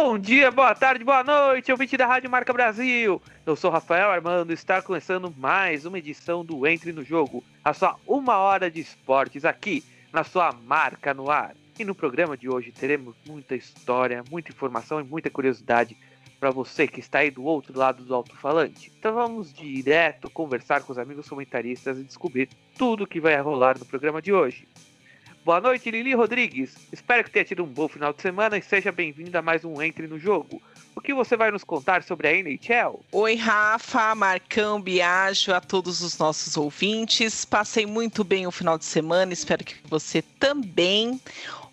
Bom dia, boa tarde, boa noite, ouvinte da Rádio Marca Brasil. Eu sou Rafael Armando e está começando mais uma edição do Entre no Jogo, a sua uma hora de esportes aqui na sua Marca no Ar. E no programa de hoje teremos muita história, muita informação e muita curiosidade para você que está aí do outro lado do alto-falante. Então vamos direto conversar com os amigos comentaristas e descobrir tudo o que vai rolar no programa de hoje. Boa noite, Lili Rodrigues. Espero que tenha tido um bom final de semana e seja bem-vinda a mais um Entre no Jogo. O que você vai nos contar sobre a NHL? Oi, Rafa, Marcão, Biagio, a todos os nossos ouvintes. Passei muito bem o final de semana, espero que você também.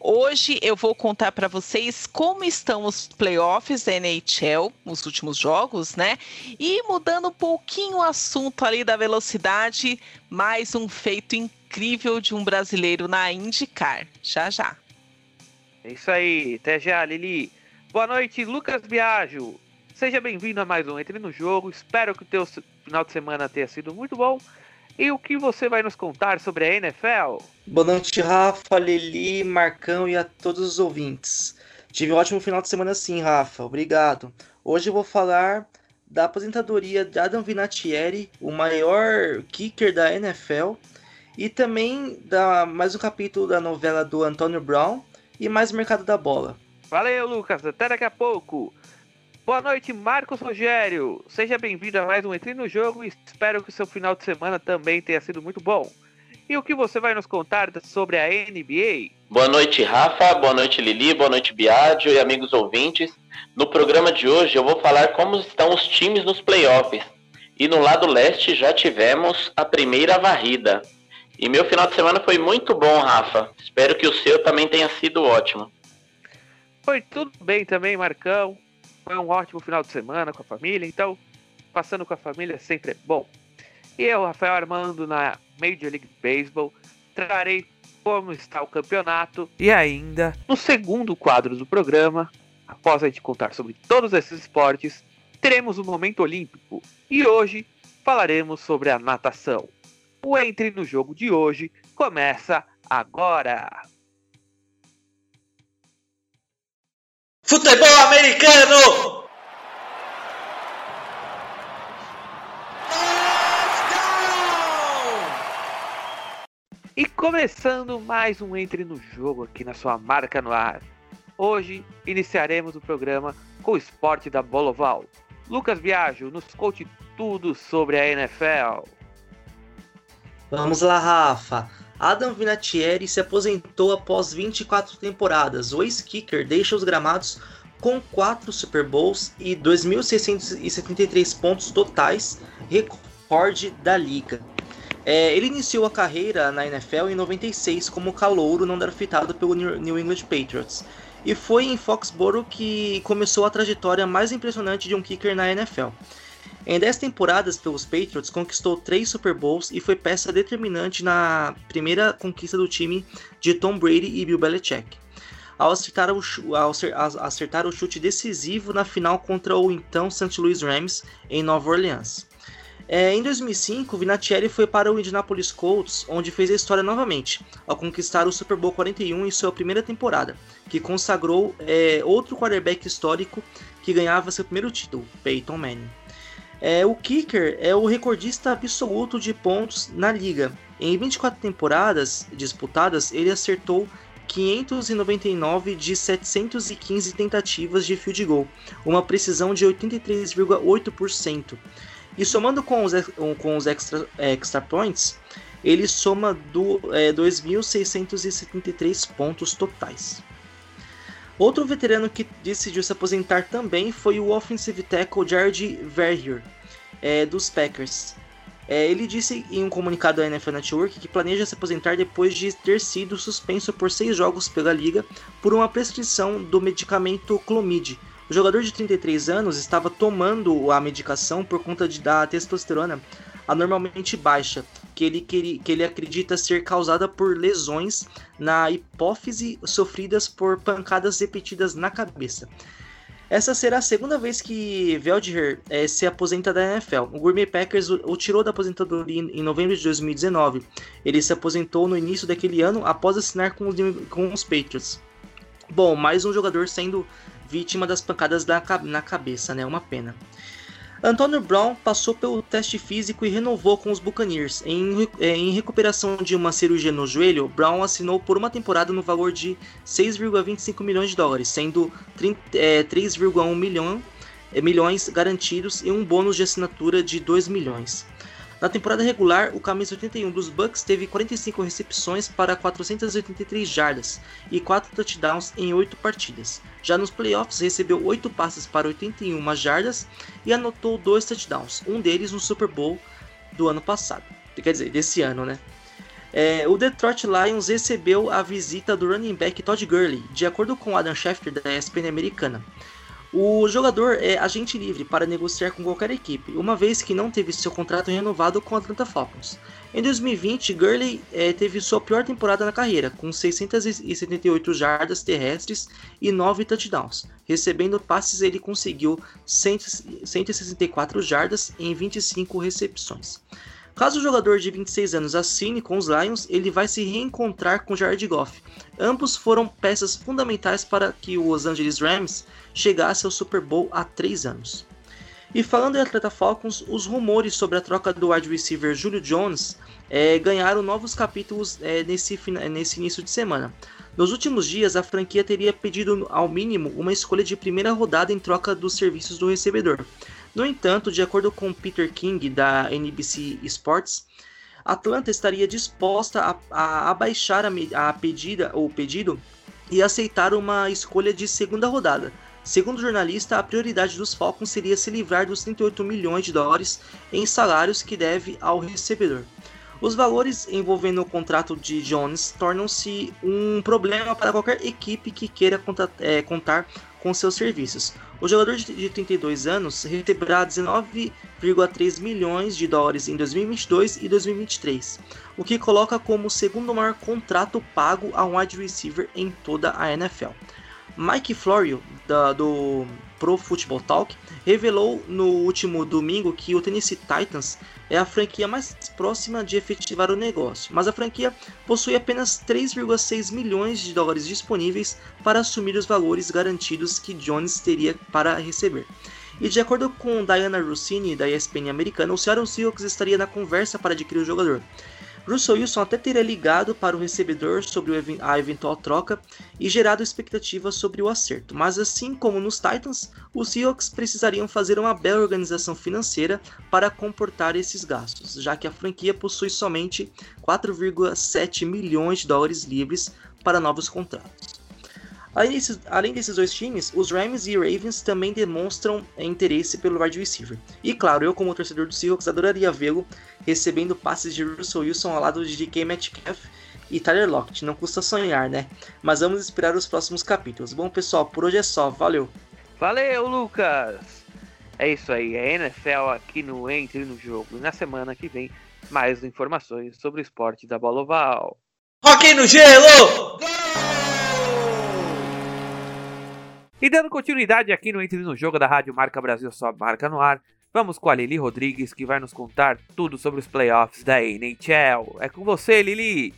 Hoje eu vou contar para vocês como estão os playoffs da NHL, os últimos jogos, né? E mudando um pouquinho o assunto ali da velocidade, mais um feito incrível de um brasileiro na IndyCar. Já já. É isso aí, até já, Lili. Boa noite, Lucas Biagio. Seja bem-vindo a mais um Entre no Jogo. Espero que o teu final de semana tenha sido muito bom. E o que você vai nos contar sobre a NFL? Boa noite, Rafa, Lili, Marcão e a todos os ouvintes. Tive um ótimo final de semana sim, Rafa. Obrigado. Hoje eu vou falar da aposentadoria de Adam Vinatieri, o maior kicker da NFL, e também dá mais um capítulo da novela do Antônio Brown e mais o mercado da bola. Valeu, Lucas. Até daqui a pouco. Boa noite, Marcos Rogério. Seja bem-vindo a mais um Entre no Jogo e espero que o seu final de semana também tenha sido muito bom. E o que você vai nos contar sobre a NBA? Boa noite, Rafa. Boa noite, Lili. Boa noite, Biagio e amigos ouvintes. No programa de hoje eu vou falar como estão os times nos playoffs. E no lado leste já tivemos a primeira varrida. E meu final de semana foi muito bom, Rafa. Espero que o seu também tenha sido ótimo. Foi tudo bem também, Marcão. Foi um ótimo final de semana com a família, então passando com a família sempre é bom. E eu, Rafael Armando, na Major League Baseball, trarei como está o campeonato e ainda no segundo quadro do programa, após a gente contar sobre todos esses esportes, teremos o momento olímpico e hoje falaremos sobre a natação. O Entre no Jogo de hoje começa agora. Futebol americano! E começando mais um Entre no Jogo aqui na sua marca no ar. Hoje iniciaremos o programa com o esporte da bola oval. Lucas Viajo nos conte tudo sobre a NFL. Vamos lá, Rafa. Adam Vinatieri se aposentou após 24 temporadas. O ex-kicker deixa os gramados com 4 Super Bowls e 2.673 pontos totais, recorde da liga. É, ele iniciou a carreira na NFL em 96 como calouro não draftado pelo New England Patriots. E foi em Foxborough que começou a trajetória mais impressionante de um kicker na NFL. Em 10 temporadas pelos Patriots, conquistou 3 Super Bowls e foi peça determinante na primeira conquista do time de Tom Brady e Bill Belichick. Ao acertar o, ao acertar o chute decisivo na final contra o então St. Louis Rams em Nova Orleans. É, em 2005, Vinatieri foi para o Indianapolis Colts, onde fez a história novamente, ao conquistar o Super Bowl 41 em sua primeira temporada, que consagrou é, outro quarterback histórico que ganhava seu primeiro título, Peyton Manning. É, o kicker é o recordista absoluto de pontos na liga. Em 24 temporadas disputadas, ele acertou 599 de 715 tentativas de field goal, uma precisão de 83,8%. E somando com os, com os extra, extra points, ele soma do, é, 2.673 pontos totais. Outro veterano que decidiu se aposentar também foi o offensive tackle Jared Verheer, é, dos Packers. É, ele disse em um comunicado à NFL Network que planeja se aposentar depois de ter sido suspenso por seis jogos pela liga por uma prescrição do medicamento Clomid. O jogador de 33 anos estava tomando a medicação por conta de, da testosterona anormalmente baixa, que ele, que ele acredita ser causada por lesões na hipófise sofridas por pancadas repetidas na cabeça. Essa será a segunda vez que Veldher é, se aposenta da NFL. O Gourmet Packers o, o, tirou da aposentadoria em novembro de 2019. Ele se aposentou no início daquele ano após assinar com os, com os Patriots. Bom, mais um jogador sendo vítima das pancadas na cabeça, né? Uma pena. Antônio Brown passou pelo teste físico e renovou com os Buccaneers. Em, é, em, recuperação de uma cirurgia no joelho, Brown assinou por uma temporada no valor de 6,25 milhões de dólares, sendo é, 3,1 milhão, é, milhões garantidos e um bônus de assinatura de 2 milhões. Na temporada regular, o camisa 81 dos Bucks teve 45 recepções para 483 jardas e 4 touchdowns em 8 partidas. Já nos playoffs, recebeu 8 passes para 81 jardas e anotou 2 touchdowns, um deles no Super Bowl do ano passado. Quer dizer, desse ano, né? É, o Detroit Lions recebeu a visita do running back Todd Gurley, de acordo com Adam Schefter da ESPN americana. O jogador é agente livre para negociar com qualquer equipe, uma vez que não teve seu contrato renovado com a Atlanta Falcons. Em 2020, Gurley é, teve sua pior temporada na carreira, com 678 jardas terrestres e 9 touchdowns. Recebendo passes, ele conseguiu 164 jardas em 25 recepções. Caso o jogador de 26 anos assine com os Lions, ele vai se reencontrar com Jared Goff. Ambos foram peças fundamentais para que o Los Angeles Rams chegasse ao Super Bowl há 3 anos. E falando em Atlanta Falcons, os rumores sobre a troca do wide receiver Julio Jones é, ganharam novos capítulos é, nesse, nesse início de semana. Nos últimos dias, a franquia teria pedido ao mínimo uma escolha de primeira rodada em troca dos serviços do recebedor. No entanto, de acordo com Peter King da NBC Sports, Atlanta estaria disposta a, a abaixar a, a pedida, o pedido e aceitar uma escolha de segunda rodada. Segundo o jornalista, a prioridade dos Falcons seria se livrar dos 38 milhões de dólares em salários que deve ao recebedor. Os valores envolvendo o contrato de Jones tornam-se um problema para qualquer equipe que queira é, contar com seus serviços. O jogador de 32 anos receberá 19,3 milhões de dólares em 2022 e 2023, o que coloca como o segundo maior contrato pago a um wide receiver em toda a NFL. Mike Florio, da, do Pro Football Talk, revelou no último domingo que o Tennessee Titans é a franquia mais próxima de efetivar o negócio, mas a franquia possui apenas 3,6 milhões de dólares disponíveis para assumir os valores garantidos que Jones teria para receber. E de acordo com Diana Rossini, da ESPN americana, o Seattle Seahawks estaria na conversa para adquirir o jogador. Russell Wilson até teria ligado para o recebedor sobre a eventual troca e gerado expectativas sobre o acerto, mas assim como nos Titans, os Seahawks precisariam fazer uma bela organização financeira para comportar esses gastos, já que a franquia possui somente 4,7 milhões de dólares livres para novos contratos. Além desses, além desses dois times, os Rams e Ravens também demonstram interesse pelo wide receiver. E claro, eu como torcedor do Seahawks adoraria vê-lo recebendo passes de Russell Wilson ao lado de DK Metcalf e Tyler Lockett. Não custa sonhar, né? Mas vamos esperar os próximos capítulos. Bom, pessoal, por hoje é só. Valeu! Valeu, Lucas! É isso aí, é NFL aqui no Entre no Jogo. E na semana que vem, mais informações sobre o esporte da bola oval. Rock no gelo! E dando continuidade aqui no Entre no Jogo da Rádio Marca Brasil, sua marca no ar, vamos com a Lili Rodrigues que vai nos contar tudo sobre os playoffs da NHL. É com você, Lili!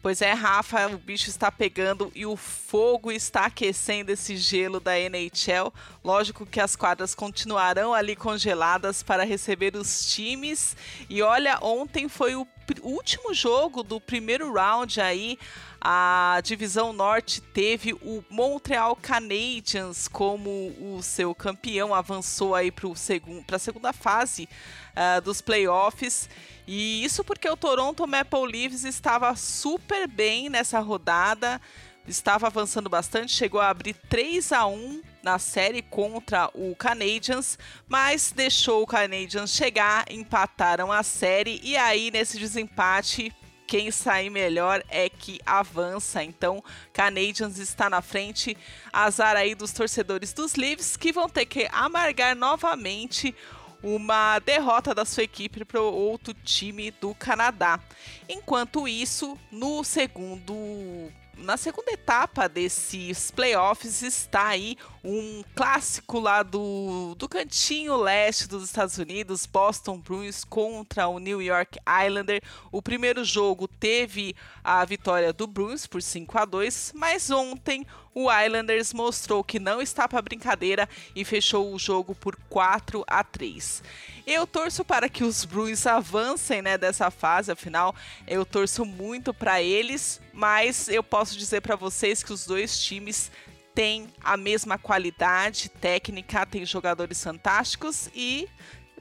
Pois é, Rafa, o bicho está pegando e o fogo está aquecendo esse gelo da NHL. Lógico que as quadras continuarão ali congeladas para receber os times. E olha, ontem foi o último jogo do primeiro round aí a divisão norte teve o Montreal Canadiens como o seu campeão, avançou aí para a segunda fase uh, dos playoffs. E isso porque o Toronto Maple Leafs estava super bem nessa rodada, estava avançando bastante, chegou a abrir 3 a 1 na série contra o Canadiens, mas deixou o Canadiens chegar, empataram a série e aí nesse desempate quem sair melhor é que avança. Então, Canadiens está na frente. Azar aí dos torcedores dos Leafs que vão ter que amargar novamente uma derrota da sua equipe para outro time do Canadá. Enquanto isso, no segundo na segunda etapa desses playoffs está aí um clássico lá do, do cantinho leste dos Estados Unidos, Boston Bruins contra o New York Islander. O primeiro jogo teve a vitória do Bruins por 5 a 2, mas ontem o Islanders mostrou que não está para brincadeira e fechou o jogo por 4 a 3. Eu torço para que os Bruins avancem né, dessa fase, afinal, eu torço muito para eles, mas eu posso dizer para vocês que os dois times tem a mesma qualidade técnica, tem jogadores fantásticos e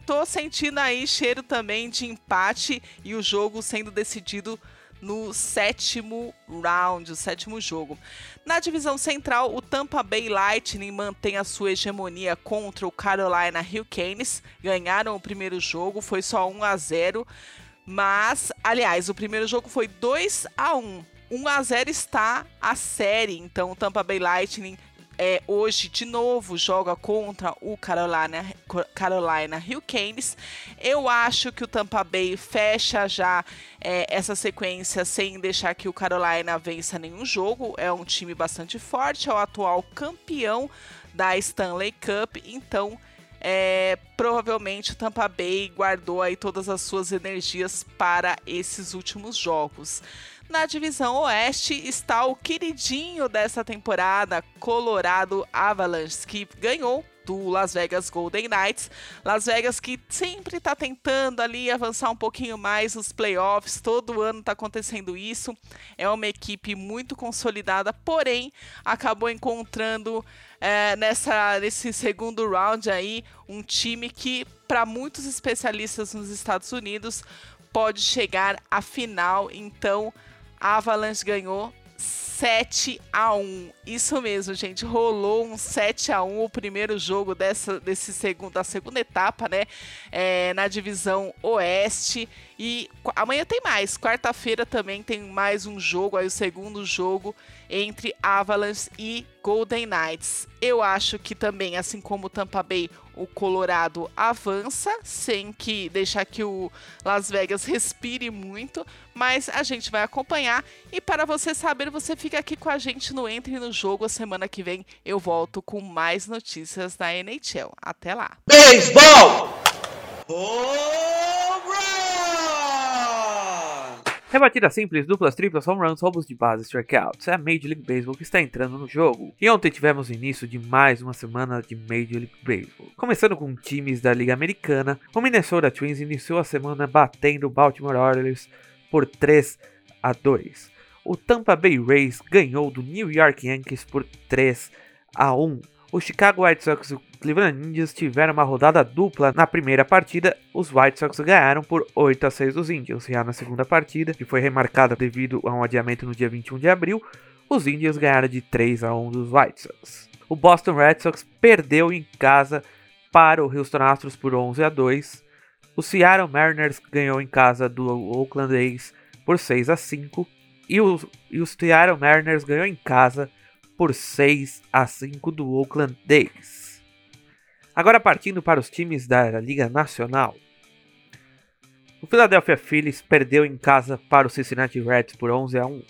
tô sentindo aí cheiro também de empate e o jogo sendo decidido no sétimo round, o sétimo jogo. Na divisão central, o Tampa Bay Lightning mantém a sua hegemonia contra o Carolina Hurricanes. Ganharam o primeiro jogo, foi só 1 a 0, mas aliás, o primeiro jogo foi 2 a 1 1 a 0 está a série. Então, o Tampa Bay Lightning é, hoje de novo joga contra o Carolina, Carolina Hurricanes. Eu acho que o Tampa Bay fecha já é, essa sequência sem deixar que o Carolina vença nenhum jogo. É um time bastante forte, é o atual campeão da Stanley Cup. Então, é, provavelmente o Tampa Bay guardou aí todas as suas energias para esses últimos jogos. Na divisão oeste está o queridinho dessa temporada, Colorado Avalanche, que ganhou do Las Vegas Golden Knights. Las Vegas que sempre está tentando ali avançar um pouquinho mais nos playoffs, todo ano está acontecendo isso. É uma equipe muito consolidada, porém acabou encontrando é, nessa, nesse segundo round aí um time que, para muitos especialistas nos Estados Unidos, pode chegar à final. Então, a Avalanche ganhou 7 a 1. Isso mesmo, gente. Rolou um 7 a 1 o primeiro jogo dessa desse segundo, da segunda etapa, né? É, na divisão Oeste. E amanhã tem mais. Quarta-feira também tem mais um jogo, aí o segundo jogo entre Avalanche e Golden Knights. Eu acho que também, assim como o Tampa Bay, o Colorado avança, sem que deixar que o Las Vegas respire muito, mas a gente vai acompanhar. E para você saber, você fica aqui com a gente no Entre no Jogo. A semana que vem eu volto com mais notícias da NHL. Até lá. Beisebol! Rebatida simples, duplas, triplas, home runs, roubos de base, strikeouts. É a Major League Baseball que está entrando no jogo. E ontem tivemos o início de mais uma semana de Major League Baseball. Começando com times da Liga Americana, o Minnesota Twins iniciou a semana batendo o Baltimore Orioles por 3 a 2. O Tampa Bay Rays ganhou do New York Yankees por 3 a 1. O Chicago White Sox e o Cleveland Indians tiveram uma rodada dupla na primeira partida. Os White Sox ganharam por 8 a 6 dos Indians. Já na segunda partida, que foi remarcada devido a um adiamento no dia 21 de abril, os Indians ganharam de 3 a 1 dos White Sox. O Boston Red Sox perdeu em casa para o Houston Astros por 11 a 2. O Seattle Mariners ganhou em casa do Oakland A's por 6 a 5. E o, e o Seattle Mariners ganhou em casa por 6 a 5 do Oakland A's. Agora partindo para os times da Liga Nacional. O Philadelphia Phillies perdeu em casa para o Cincinnati Reds por 11 a 1.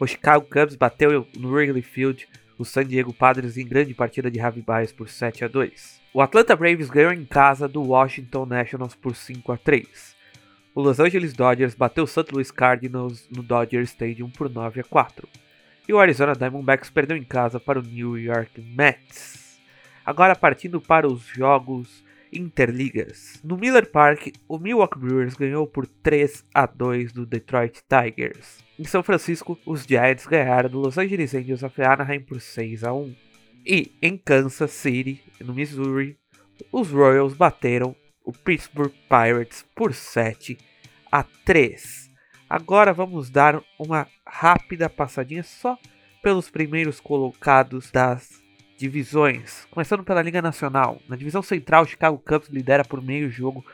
O Chicago Cubs bateu no Wrigley Field o San Diego Padres em grande partida de Javi Baez por 7 a 2. O Atlanta Braves ganhou em casa do Washington Nationals por 5 a 3. O Los Angeles Dodgers bateu o St. Louis Cardinals no Dodger Stadium por 9 a 4 e o Arizona Diamondbacks perdeu em casa para o New York Mets. Agora partindo para os jogos interligas. No Miller Park, o Milwaukee Brewers ganhou por 3 a 2 do Detroit Tigers. Em São Francisco, os Giants ganharam do Los Angeles Angels of Anaheim por 6 a 1. E em Kansas City, no Missouri, os Royals bateram o Pittsburgh Pirates por 7 a 3. Agora vamos dar uma rápida passadinha só pelos primeiros colocados das divisões. Começando pela Liga Nacional. Na divisão central, o Chicago Cubs lidera por meio jogo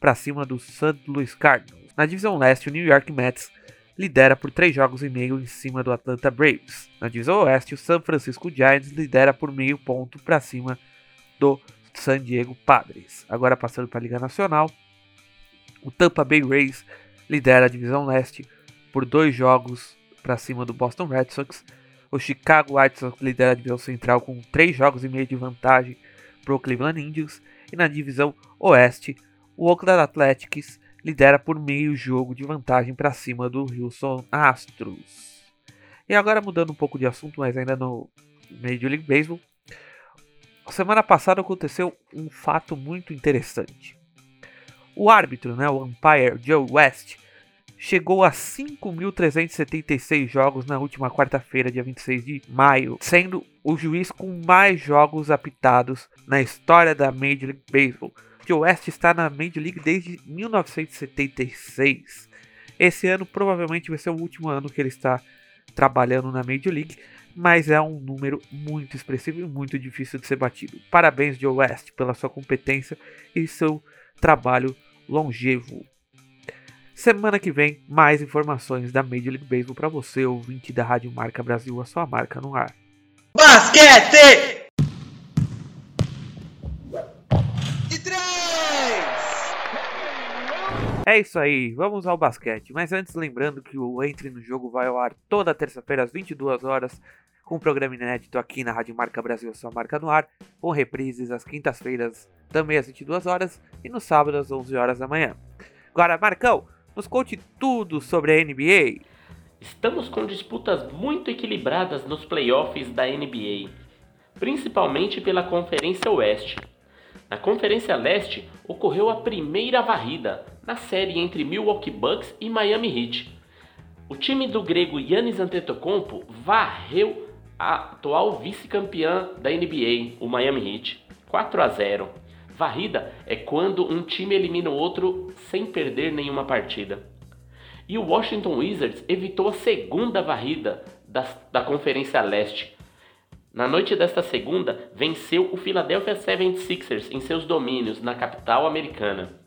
para cima do St. Louis Cardinals. Na divisão leste, o New York Mets lidera por 3 jogos e meio em cima do Atlanta Braves. Na divisão oeste, o San Francisco Giants lidera por meio ponto para cima do San Diego Padres. Agora passando para a Liga Nacional, o Tampa Bay Rays lidera a divisão leste por dois jogos para cima do Boston Red Sox. O Chicago White Sox lidera a divisão central com 3 jogos e meio de vantagem para o Cleveland Indians. E na divisão oeste, o Oakland Athletics lidera por meio jogo de vantagem para cima do Houston Astros. E agora mudando um pouco de assunto, mas ainda no Major League Baseball. Semana passada aconteceu um fato muito interessante. O árbitro, né, o umpire Joe West, chegou a 5.376 jogos na última quarta-feira, dia 26 de maio, sendo o juiz com mais jogos apitados na história da Major League Baseball. Joe West está na Major League desde 1976. Esse ano provavelmente vai ser o último ano que ele está trabalhando na Major League, mas é um número muito expressivo e muito difícil de ser batido. Parabéns, Joe West, pela sua competência e seu trabalho longevo. Semana que vem, mais informações da Major League Baseball para você, ouvinte da Rádio Marca Brasil, a sua marca no ar. Basquete! E três! É isso aí, vamos ao basquete. Mas antes, lembrando que o Entre no Jogo vai ao ar toda terça-feira às 22 horas, com um programa inédito aqui na Rádio Marca Brasil, a sua marca no ar, com reprises às quintas-feiras também às 22 horas e no sábado às 11 horas da manhã. Agora, Marcão, nos conte tudo sobre a NBA. Estamos com disputas muito equilibradas nos playoffs da NBA, principalmente pela Conferência Oeste. Na Conferência Leste ocorreu a primeira varrida na série entre Milwaukee Bucks e Miami Heat. O time do grego Yannis Antetokounmpo varreu a atual vice-campeã da NBA, o Miami Heat, 4 a 0. Varrida é quando um time elimina o outro sem perder nenhuma partida. E o Washington Wizards evitou a segunda varrida da, da Conferência Leste. Na noite desta segunda, venceu o Philadelphia 76ers em seus domínios na capital americana.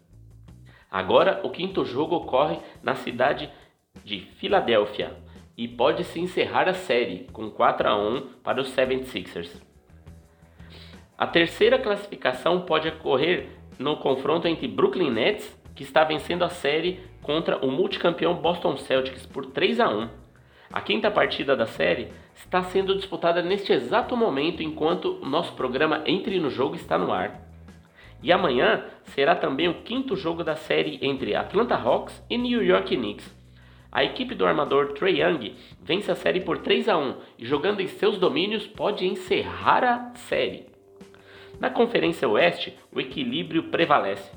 Agora, o quinto jogo ocorre na cidade de Filadélfia e pode se encerrar a série com 4 a 1 para os 76ers. A terceira classificação pode ocorrer no confronto entre Brooklyn Nets, que está vencendo a série contra o multicampeão Boston Celtics por 3 a 1. A quinta partida da série está sendo disputada neste exato momento enquanto o nosso programa Entre no Jogo está no ar. E amanhã será também o quinto jogo da série entre Atlanta Hawks e New York Knicks. A equipe do armador Trey Young vence a série por 3 a 1 e jogando em seus domínios pode encerrar a série. Na Conferência Oeste, o equilíbrio prevalece.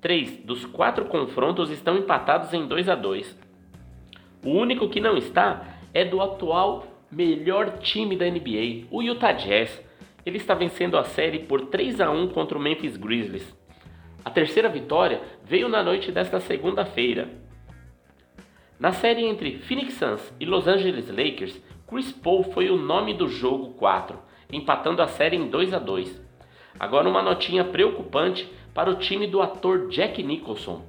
Três dos quatro confrontos estão empatados em 2 a 2. O único que não está é do atual melhor time da NBA, o Utah Jazz. Ele está vencendo a série por 3 a 1 contra o Memphis Grizzlies. A terceira vitória veio na noite desta segunda-feira. Na série entre Phoenix Suns e Los Angeles Lakers, Chris Paul foi o nome do jogo 4, empatando a série em 2 a 2. Agora uma notinha preocupante para o time do ator Jack Nicholson.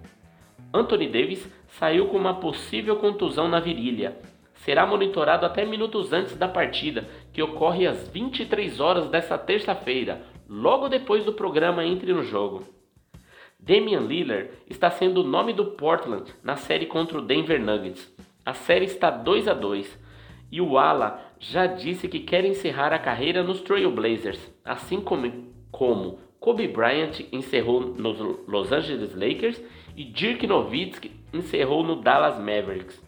Anthony Davis saiu com uma possível contusão na virilha. Será monitorado até minutos antes da partida, que ocorre às 23 horas desta terça-feira, logo depois do programa Entre no Jogo. Damian Lillard está sendo o nome do Portland na série contra o Denver Nuggets. A série está 2 a 2 e o Ala já disse que quer encerrar a carreira nos Trail Blazers, assim como como Kobe Bryant encerrou nos Los Angeles Lakers e Dirk Nowitzki encerrou no Dallas Mavericks.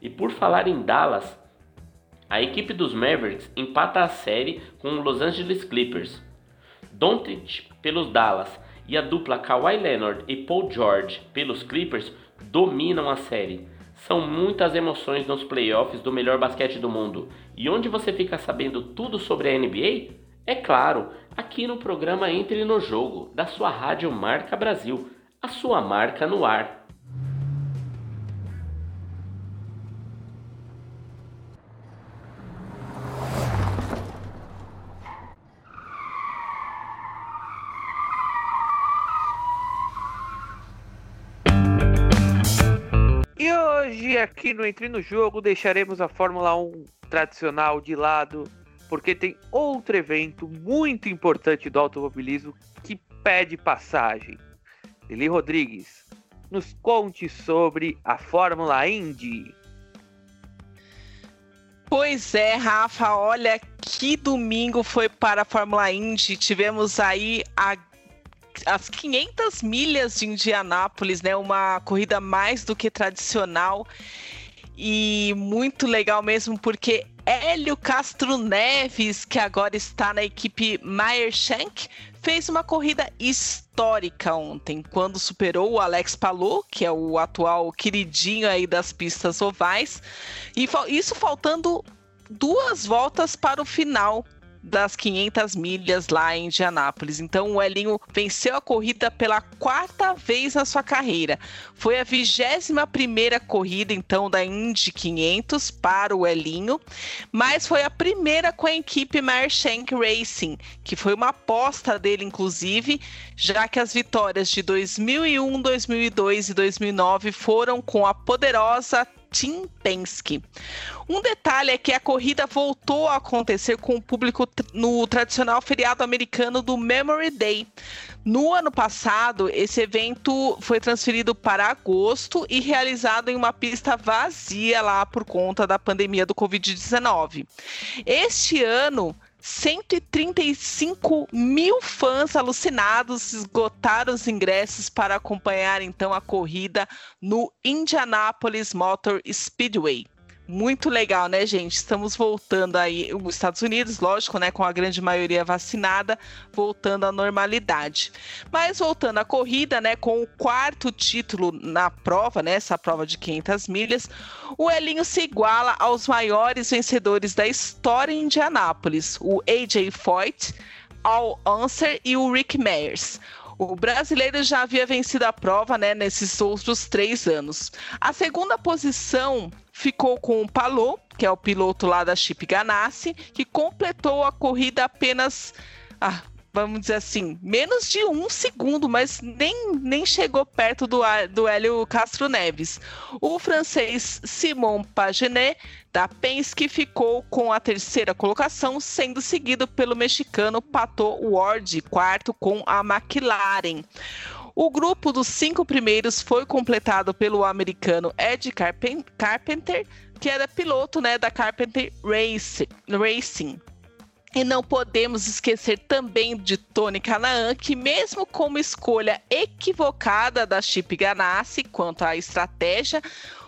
E por falar em Dallas, a equipe dos Mavericks empata a série com os Los Angeles Clippers. Doncic pelos Dallas e a dupla Kawhi Leonard e Paul George pelos Clippers dominam a série. São muitas emoções nos playoffs do melhor basquete do mundo. E onde você fica sabendo tudo sobre a NBA? É claro, aqui no programa Entre no Jogo, da sua rádio Marca Brasil, a sua marca no ar. E hoje, aqui no Entre no Jogo, deixaremos a Fórmula 1 tradicional de lado porque tem outro evento muito importante do automobilismo que pede passagem. Eli Rodrigues, nos conte sobre a Fórmula Indy. Pois é, Rafa, olha que domingo foi para a Fórmula Indy. Tivemos aí a as 500 milhas de Indianápolis, né? Uma corrida mais do que tradicional e muito legal mesmo porque Hélio Castro Neves, que agora está na equipe Meyer Shank, fez uma corrida histórica ontem, quando superou o Alex Palou, que é o atual queridinho aí das pistas ovais, e isso faltando duas voltas para o final das 500 milhas lá em Indianápolis. Então o Elinho venceu a corrida pela quarta vez na sua carreira. Foi a 21 primeira corrida então da Indy 500 para o Elinho, mas foi a primeira com a equipe Mershank Racing, que foi uma aposta dele inclusive, já que as vitórias de 2001, 2002 e 2009 foram com a poderosa Tim Penske. Um detalhe é que a corrida voltou a acontecer com o público no tradicional feriado americano do Memory Day. No ano passado, esse evento foi transferido para agosto e realizado em uma pista vazia lá por conta da pandemia do Covid-19. Este ano, 135 mil fãs alucinados esgotaram os ingressos para acompanhar então a corrida no Indianapolis Motor Speedway muito legal, né, gente? Estamos voltando aí, os Estados Unidos, lógico, né, com a grande maioria vacinada, voltando à normalidade. Mas voltando à corrida, né, com o quarto título na prova, né, essa prova de 500 milhas, o Elinho se iguala aos maiores vencedores da história em Indianápolis, o AJ Foyt, Al Unser e o Rick Meyers. O brasileiro já havia vencido a prova né, nesses outros três anos. A segunda posição ficou com o Palou, que é o piloto lá da Chip Ganassi, que completou a corrida apenas. Ah, vamos dizer assim, menos de um segundo, mas nem, nem chegou perto do, do Hélio Castro Neves. O francês Simon Pagenet, da Penske, ficou com a terceira colocação, sendo seguido pelo mexicano Pato Ward, quarto com a McLaren. O grupo dos cinco primeiros foi completado pelo americano Ed Carpenter, que era piloto né, da Carpenter Racing. E não podemos esquecer também de Tony Canaan, que mesmo com uma escolha equivocada da Chip Ganassi quanto à estratégia,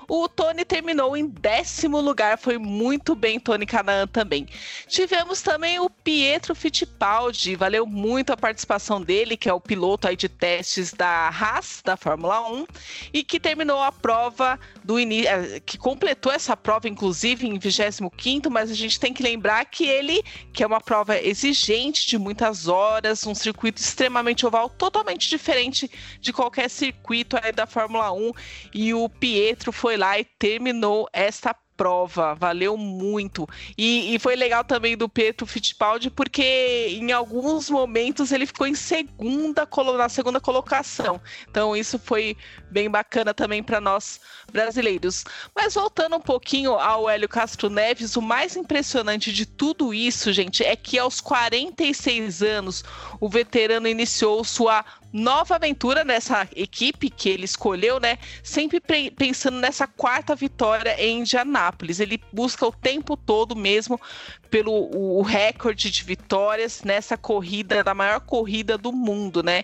o Tony terminou em décimo lugar, foi muito bem Tony Canaan também. Tivemos também o Pietro Fittipaldi, valeu muito a participação dele, que é o piloto aí de testes da Haas, da Fórmula 1, e que terminou a prova do início, eh, que completou essa prova, inclusive, em 25 mas a gente tem que lembrar que ele, que é uma prova exigente de muitas horas, um circuito extremamente oval, totalmente diferente de qualquer circuito aí da Fórmula 1, e o Pietro foi foi lá e terminou esta prova, valeu muito. E, e, foi legal também do Pedro Fittipaldi, porque em alguns momentos ele ficou em segunda, na segunda colocação. Então isso foi bem bacana também para nós brasileiros. Mas voltando um pouquinho ao Hélio Castro Neves, o mais impressionante de tudo isso, gente, é que aos 46 anos o veterano iniciou sua nova aventura nessa equipe que ele escolheu, né? Sempre pensando nessa quarta vitória em Indianápolis. Ele busca o tempo todo mesmo pelo o, recorde de vitórias nessa corrida, da maior corrida do mundo, né?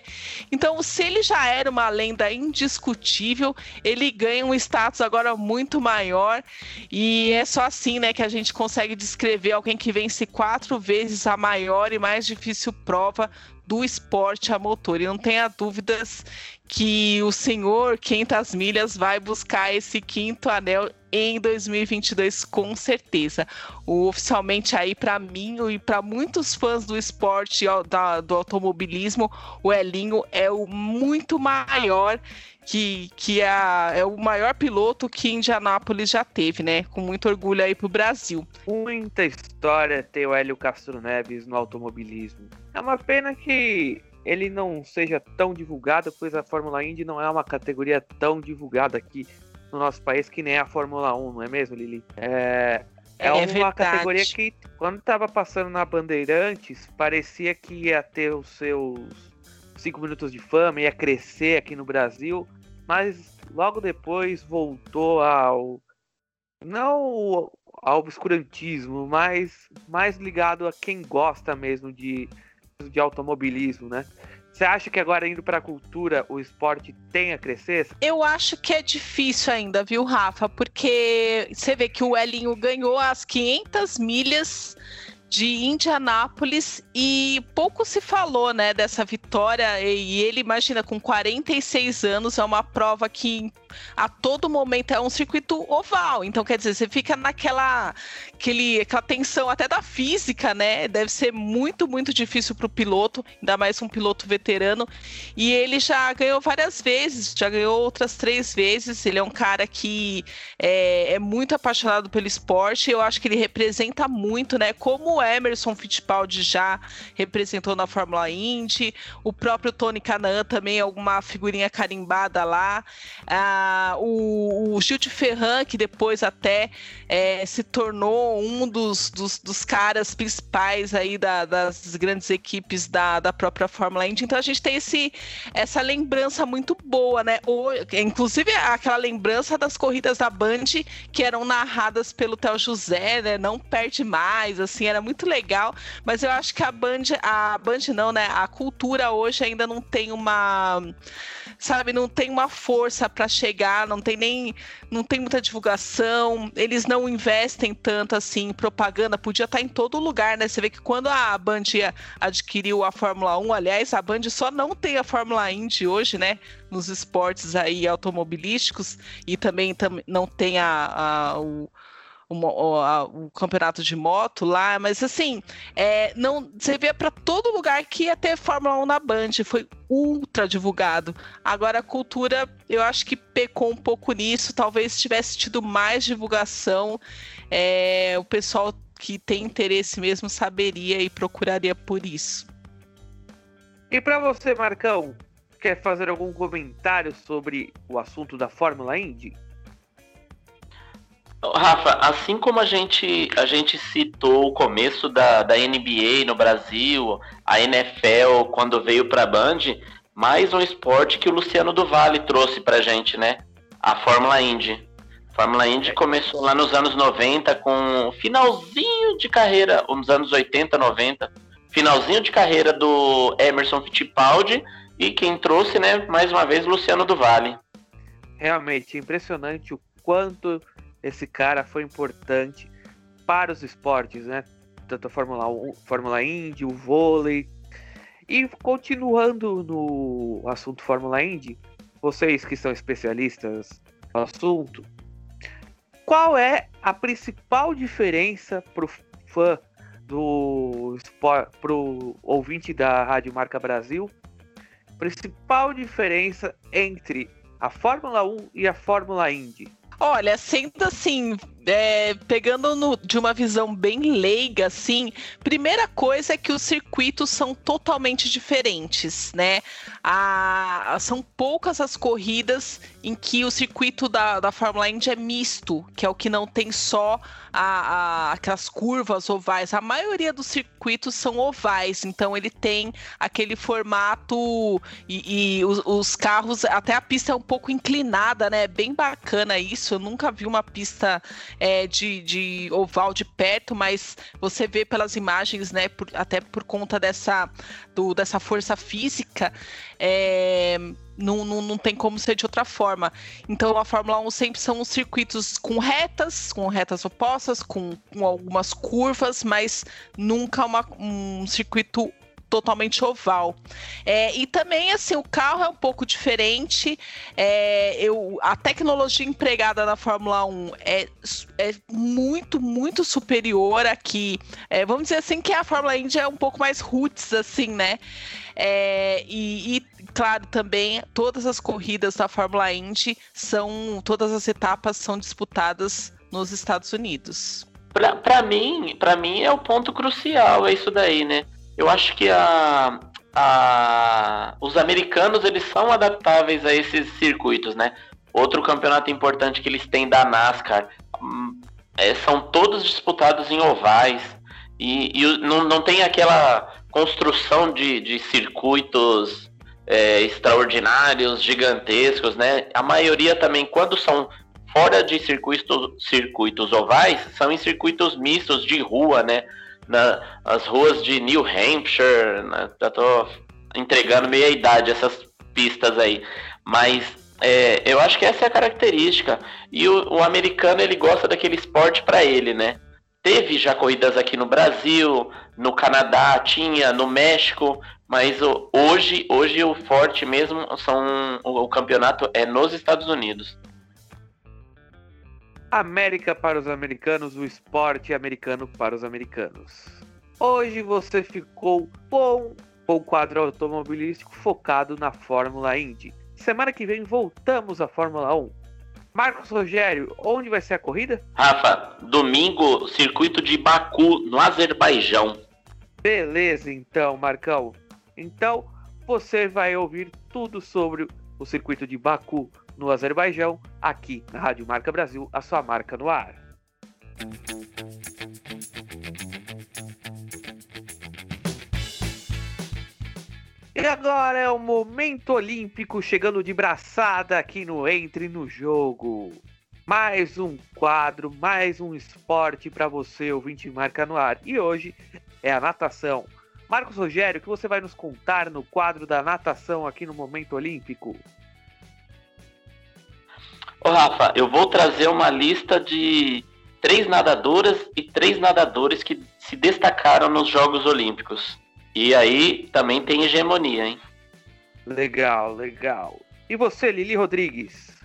Então, se ele já era uma lenda indiscutível, ele ganha um status agora muito maior e é só assim, né, que a gente consegue descrever alguém que vence quatro vezes a maior e mais difícil prova do esporte a motor. E não tenha dúvidas que o senhor 500 milhas vai buscar esse quinto anel em 2022 com certeza. O, oficialmente aí para mim e para muitos fãs do esporte da, do automobilismo, o Elinho é o muito maior que, que é, é o maior piloto que Indianápolis já teve, né? Com muito orgulho aí pro Brasil. Muita história ter o Hélio Castro Neves no automobilismo. É uma pena que ele não seja tão divulgado, pois a Fórmula Indy não é uma categoria tão divulgada aqui no nosso país que nem a Fórmula 1, não é mesmo, Lili? É, é, é uma verdade. categoria que, quando estava passando na Bandeirantes, parecia que ia ter os seus cinco minutos de fama, ia crescer aqui no Brasil, mas logo depois voltou ao. Não ao obscurantismo, mais, mais ligado a quem gosta mesmo de, de automobilismo, né? Você acha que agora indo para a cultura o esporte tem a crescer? Eu acho que é difícil ainda, viu, Rafa? Porque você vê que o Elinho ganhou as 500 milhas de Indianápolis e pouco se falou, né, dessa vitória e ele imagina com 46 anos é uma prova que a todo momento é um circuito oval, então quer dizer, você fica naquela aquele, aquela tensão até da física, né? Deve ser muito, muito difícil para o piloto, ainda mais um piloto veterano. E ele já ganhou várias vezes, já ganhou outras três vezes. Ele é um cara que é, é muito apaixonado pelo esporte. Eu acho que ele representa muito, né? Como Emerson Fittipaldi já representou na Fórmula Indy, o próprio Tony Canan também, alguma figurinha carimbada lá. Ah, o, o Gil de Ferran, que depois até é, se tornou um dos, dos, dos caras principais aí da, das grandes equipes da, da própria Fórmula Indy. Então a gente tem esse, essa lembrança muito boa, né? Inclusive aquela lembrança das corridas da Band que eram narradas pelo Theo José, né? Não perde mais, assim, era muito legal. Mas eu acho que a Band, a Band não, né? A cultura hoje ainda não tem uma sabe, não tem uma força para chegar, não tem nem não tem muita divulgação, eles não investem tanto assim em propaganda, podia estar tá em todo lugar, né? Você vê que quando a Band adquiriu a Fórmula 1, aliás, a Band só não tem a Fórmula Indy hoje, né? Nos esportes aí automobilísticos e também tam, não tem a, a o o, a, o, campeonato de moto lá, mas assim, é, não, você vê para todo lugar que ia ter Fórmula 1 na Band, foi ultra divulgado. Agora a cultura, eu acho que pecou um pouco nisso, talvez tivesse tido mais divulgação, é, o pessoal que tem interesse mesmo saberia e procuraria por isso. E para você, Marcão, quer fazer algum comentário sobre o assunto da Fórmula Indy? Rafa, assim como a gente, a gente citou o começo da, da NBA no Brasil, a NFL quando veio para a Band, mais um esporte que o Luciano do Vale trouxe para gente, né? A Fórmula Indy. A Fórmula Indy começou lá nos anos 90 com finalzinho de carreira, nos anos 80, 90, finalzinho de carreira do Emerson Fittipaldi e quem trouxe, né, mais uma vez, Luciano do Vale. Realmente impressionante o quanto esse cara foi importante para os esportes, né? Tanto a Fórmula 1, Fórmula Indy, o vôlei. E continuando no assunto Fórmula Indy, vocês que são especialistas no assunto, qual é a principal diferença para o fã do para o ouvinte da Rádio Marca Brasil? Principal diferença entre a Fórmula 1 e a Fórmula Indy? Olha, sendo assim, é, pegando no, de uma visão bem leiga, assim, primeira coisa é que os circuitos são totalmente diferentes, né? A, são poucas as corridas em que o circuito da, da Fórmula Indy é misto, que é o que não tem só a, a, aquelas curvas ovais. A maioria dos circuitos são ovais, então ele tem aquele formato e, e os, os carros, até a pista é um pouco inclinada, né? Bem bacana isso. Eu nunca vi uma pista é, de, de oval de perto, mas você vê pelas imagens, né, por, até por conta dessa, do, dessa força física, é, não, não, não tem como ser de outra forma. Então a Fórmula 1 sempre são os circuitos com retas, com retas opostas, com, com algumas curvas, mas nunca uma, um circuito totalmente oval. É, e também, assim, o carro é um pouco diferente. É, eu, a tecnologia empregada na Fórmula 1 é, é muito, muito superior aqui. É, vamos dizer assim que a Fórmula Indy é um pouco mais roots, assim, né? É, e, e, claro, também todas as corridas da Fórmula Indy são, todas as etapas são disputadas nos Estados Unidos. Para mim, para mim é o ponto crucial, é isso daí, né? Eu acho que a, a, os americanos eles são adaptáveis a esses circuitos, né? Outro campeonato importante que eles têm da NASCAR hum, é, são todos disputados em ovais e, e, não, não tem aquela construção de, de circuitos é, extraordinários, gigantescos, né? A maioria também, quando são fora de circuitos, circuitos ovais, são em circuitos mistos de rua, né? Na, as ruas de New Hampshire, né? já tô entregando meia idade essas pistas aí. Mas é, eu acho que essa é a característica. E o, o americano ele gosta daquele esporte para ele, né? Teve já corridas aqui no Brasil, no Canadá, tinha no México, mas hoje, hoje o forte mesmo são o, o campeonato é nos Estados Unidos. América para os americanos, o esporte americano para os americanos. Hoje você ficou bom com o quadro automobilístico focado na Fórmula Indy. Semana que vem voltamos à Fórmula 1. Marcos Rogério, onde vai ser a corrida? Rafa, domingo, circuito de Baku, no Azerbaijão. Beleza, então, Marcão. Então, você vai ouvir tudo sobre o circuito de Baku, no Azerbaijão, aqui na Rádio Marca Brasil, a sua marca no ar. E agora é o momento olímpico chegando de braçada aqui no Entre no Jogo. Mais um quadro, mais um esporte para você, ouvinte Marca no Ar. E hoje é a natação. Marcos Rogério, o que você vai nos contar no quadro da natação aqui no Momento Olímpico? Ô Rafa, eu vou trazer uma lista de três nadadoras e três nadadores que se destacaram nos Jogos Olímpicos. E aí também tem hegemonia, hein? Legal, legal. E você, Lili Rodrigues?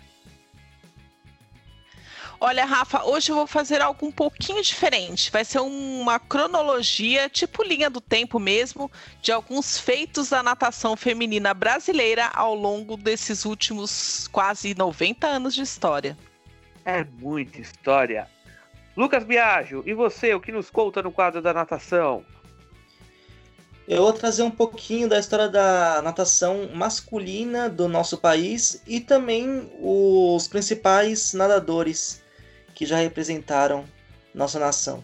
Olha, Rafa, hoje eu vou fazer algo um pouquinho diferente. Vai ser uma cronologia, tipo linha do tempo mesmo, de alguns feitos da natação feminina brasileira ao longo desses últimos quase 90 anos de história. É muita história. Lucas Biagio, e você, o que nos conta no quadro da natação? Eu vou trazer um pouquinho da história da natação masculina do nosso país e também os principais nadadores que já representaram nossa nação.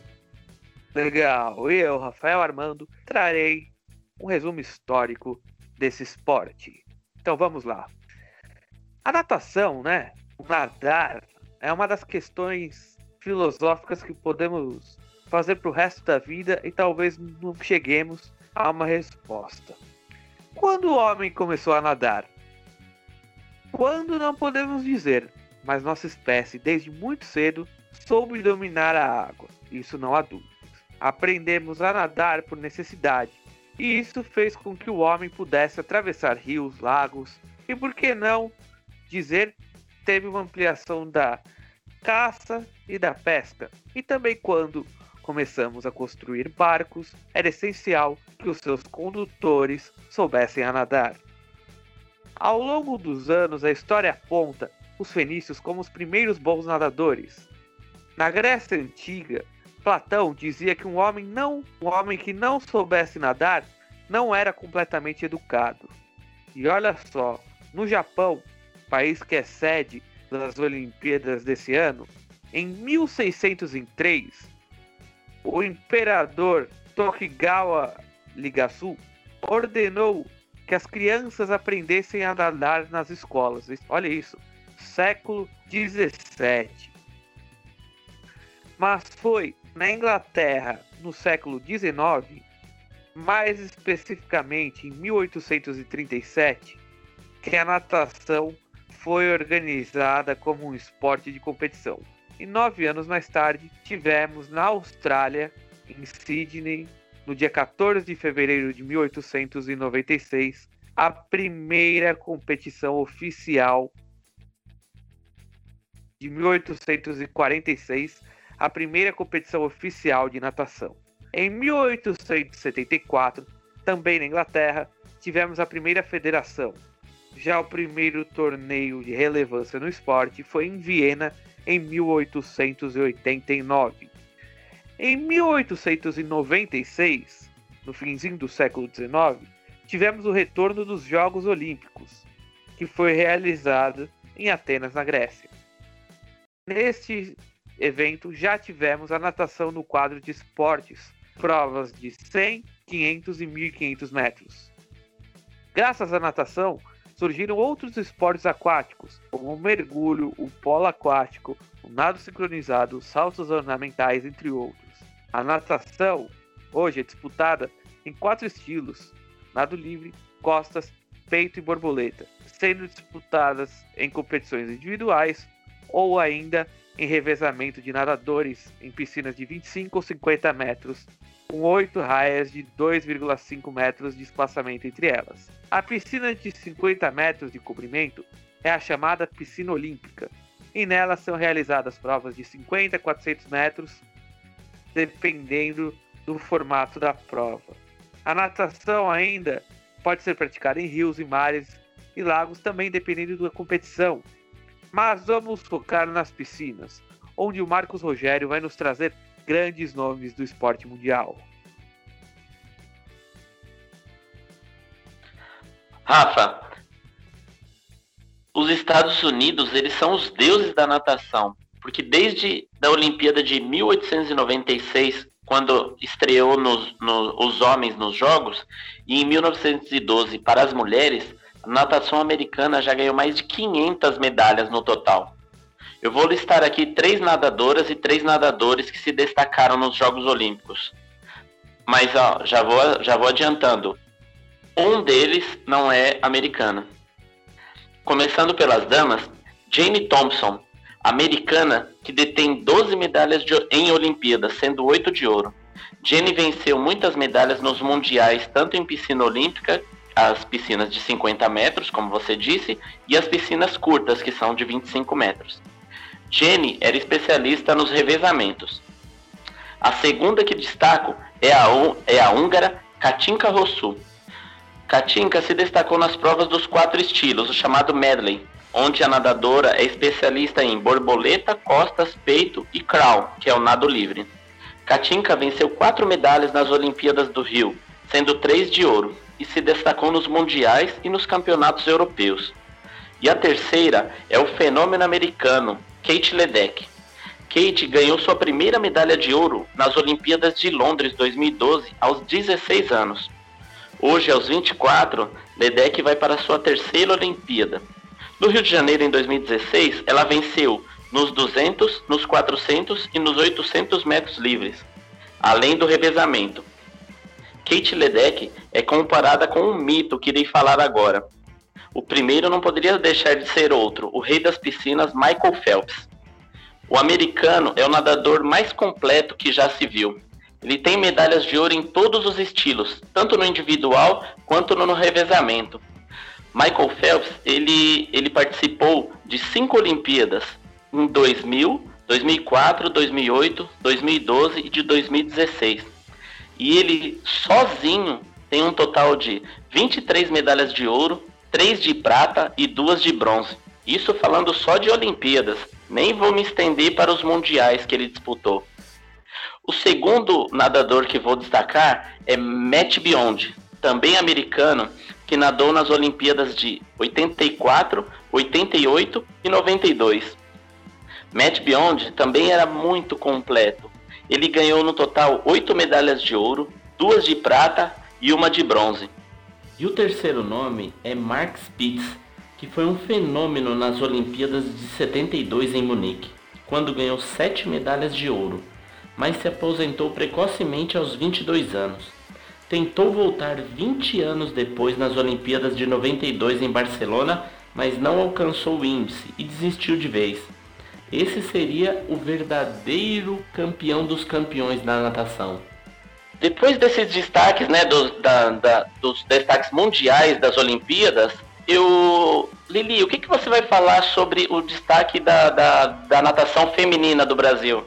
Legal. Eu, Rafael Armando, trarei um resumo histórico desse esporte. Então vamos lá. A natação, né? O nadar é uma das questões filosóficas que podemos fazer para o resto da vida e talvez não cheguemos há uma resposta. Quando o homem começou a nadar? Quando não podemos dizer, mas nossa espécie, desde muito cedo, soube dominar a água. Isso não há dúvida. Aprendemos a nadar por necessidade, e isso fez com que o homem pudesse atravessar rios, lagos e, por que não dizer, teve uma ampliação da caça e da pesca. E também quando começamos a construir barcos, era essencial que os seus condutores soubessem a nadar. Ao longo dos anos, a história aponta os fenícios como os primeiros bons nadadores. Na Grécia antiga, Platão dizia que um homem não, um homem que não soubesse nadar não era completamente educado. E olha só, no Japão, país que é sede das Olimpíadas desse ano, em 1603, o imperador Tokugawa Ligasu ordenou que as crianças aprendessem a nadar nas escolas. Olha isso, século 17. Mas foi na Inglaterra, no século 19, mais especificamente em 1837, que a natação foi organizada como um esporte de competição. E nove anos mais tarde, tivemos na Austrália, em Sydney, no dia 14 de fevereiro de 1896, a primeira competição oficial de 1846, a primeira competição oficial de natação. Em 1874, também na Inglaterra, tivemos a primeira federação. Já o primeiro torneio de relevância no esporte foi em Viena em 1889. Em 1896, no finzinho do século XIX, tivemos o retorno dos Jogos Olímpicos, que foi realizado em Atenas, na Grécia. Neste evento já tivemos a natação no quadro de esportes, provas de 100, 500 e 1500 metros. Graças à natação, surgiram outros esportes aquáticos, como o mergulho, o polo aquático, o nado sincronizado, saltos ornamentais, entre outros. A natação hoje é disputada em quatro estilos: nado livre, costas, peito e borboleta, sendo disputadas em competições individuais ou ainda em revezamento de nadadores em piscinas de 25 ou 50 metros, com oito raias de 2,5 metros de espaçamento entre elas. A piscina de 50 metros de comprimento é a chamada piscina olímpica, e nela são realizadas provas de 50 a 400 metros, dependendo do formato da prova. A natação ainda pode ser praticada em rios e mares e lagos também dependendo da competição. Mas vamos focar nas piscinas, onde o Marcos Rogério vai nos trazer grandes nomes do esporte mundial. Rafa, os Estados Unidos, eles são os deuses da natação, porque desde a Olimpíada de 1896, quando estreou nos, no, os homens nos Jogos, e em 1912 para as mulheres, a natação americana já ganhou mais de 500 medalhas no total. Eu vou listar aqui três nadadoras e três nadadores que se destacaram nos Jogos Olímpicos. Mas ó, já vou, já vou adiantando. Um deles não é americana. Começando pelas damas, Jane Thompson, americana que detém 12 medalhas de, em Olimpíadas, sendo 8 de ouro. Jane venceu muitas medalhas nos mundiais, tanto em piscina olímpica, as piscinas de 50 metros, como você disse, e as piscinas curtas, que são de 25 metros. Jenny era especialista nos revezamentos. A segunda que destaco é a, é a húngara Katinka Rossu. Katinka se destacou nas provas dos quatro estilos, o chamado medley, onde a nadadora é especialista em borboleta, costas, peito e crawl, que é o nado livre. Katinka venceu quatro medalhas nas Olimpíadas do Rio, sendo três de ouro, e se destacou nos mundiais e nos campeonatos europeus. E a terceira é o fenômeno americano, Kate Ledeck. Kate ganhou sua primeira medalha de ouro nas Olimpíadas de Londres 2012 aos 16 anos. Hoje, aos 24, Ledeck vai para sua terceira Olimpíada. No Rio de Janeiro, em 2016, ela venceu nos 200, nos 400 e nos 800 metros livres, além do revezamento. Kate Ledeck é comparada com um mito que irei falar agora. O primeiro não poderia deixar de ser outro, o rei das piscinas Michael Phelps. O americano é o nadador mais completo que já se viu. Ele tem medalhas de ouro em todos os estilos, tanto no individual quanto no revezamento. Michael Phelps ele, ele participou de cinco Olimpíadas em 2000, 2004, 2008, 2012 e de 2016. E ele sozinho tem um total de 23 medalhas de ouro, 3 de prata e 2 de bronze. Isso falando só de Olimpíadas, nem vou me estender para os mundiais que ele disputou. O segundo nadador que vou destacar é Matt Beyond, também americano, que nadou nas Olimpíadas de 84, 88 e 92. Matt Beyond também era muito completo. Ele ganhou no total oito medalhas de ouro, duas de prata e uma de bronze. E o terceiro nome é Mark Spitz, que foi um fenômeno nas Olimpíadas de 72 em Munique, quando ganhou sete medalhas de ouro mas se aposentou precocemente aos 22 anos. Tentou voltar 20 anos depois nas Olimpíadas de 92 em Barcelona, mas não alcançou o índice e desistiu de vez. Esse seria o verdadeiro campeão dos campeões da natação. Depois desses destaques, né, dos, da, da, dos destaques mundiais das Olimpíadas, eu. Lili, o que, que você vai falar sobre o destaque da, da, da natação feminina do Brasil?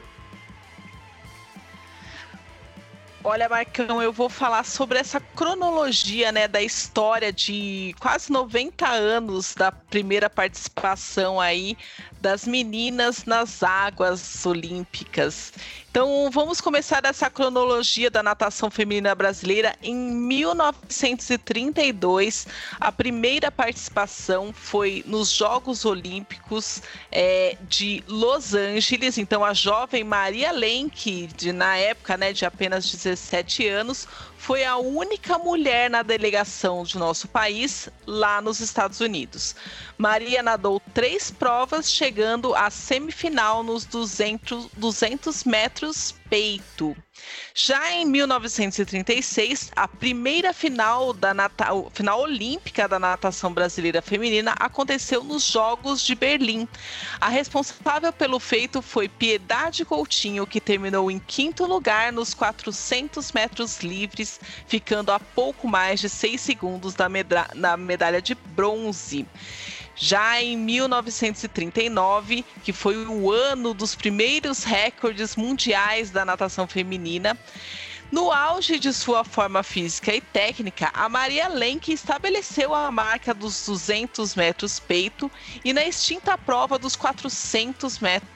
Olha, Marcão, eu vou falar sobre essa cronologia, né, da história de quase 90 anos da primeira participação aí das meninas nas águas olímpicas. Então vamos começar essa cronologia da natação feminina brasileira. Em 1932, a primeira participação foi nos Jogos Olímpicos é, de Los Angeles. Então a jovem Maria Lenk, de, na época né, de apenas 17 anos, foi a única mulher na delegação de nosso país lá nos Estados Unidos. Maria nadou três provas, chegando à semifinal nos 200, 200 metros peito. Já em 1936, a primeira final da final olímpica da natação brasileira feminina aconteceu nos Jogos de Berlim. A responsável pelo feito foi Piedade Coutinho, que terminou em quinto lugar nos 400 metros livres, ficando a pouco mais de seis segundos da medra... na medalha de bronze. Já em 1939, que foi o ano dos primeiros recordes mundiais da natação feminina, no auge de sua forma física e técnica, a Maria Lenk estabeleceu a marca dos 200 metros peito e na extinta prova dos 400 metros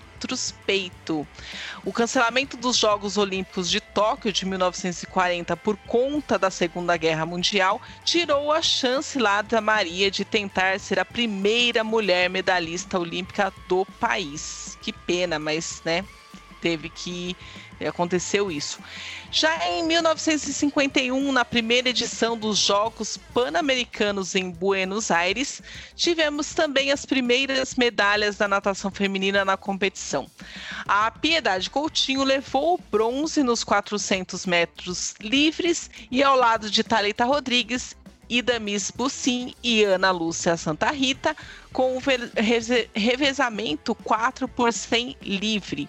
O cancelamento dos Jogos Olímpicos de Tóquio de 1940 por conta da Segunda Guerra Mundial tirou a chance lá da Maria de tentar ser a primeira mulher medalhista olímpica do país. Que pena, mas né, teve que aconteceu isso. Já em 1951, na primeira edição dos Jogos Pan-Americanos em Buenos Aires, tivemos também as primeiras medalhas da natação feminina na competição. A Piedade Coutinho levou o bronze nos 400 metros livres e ao lado de Thalita Rodrigues Idamis Bussim e Ana Lúcia Santa Rita, com o revezamento 4 por 100 livre.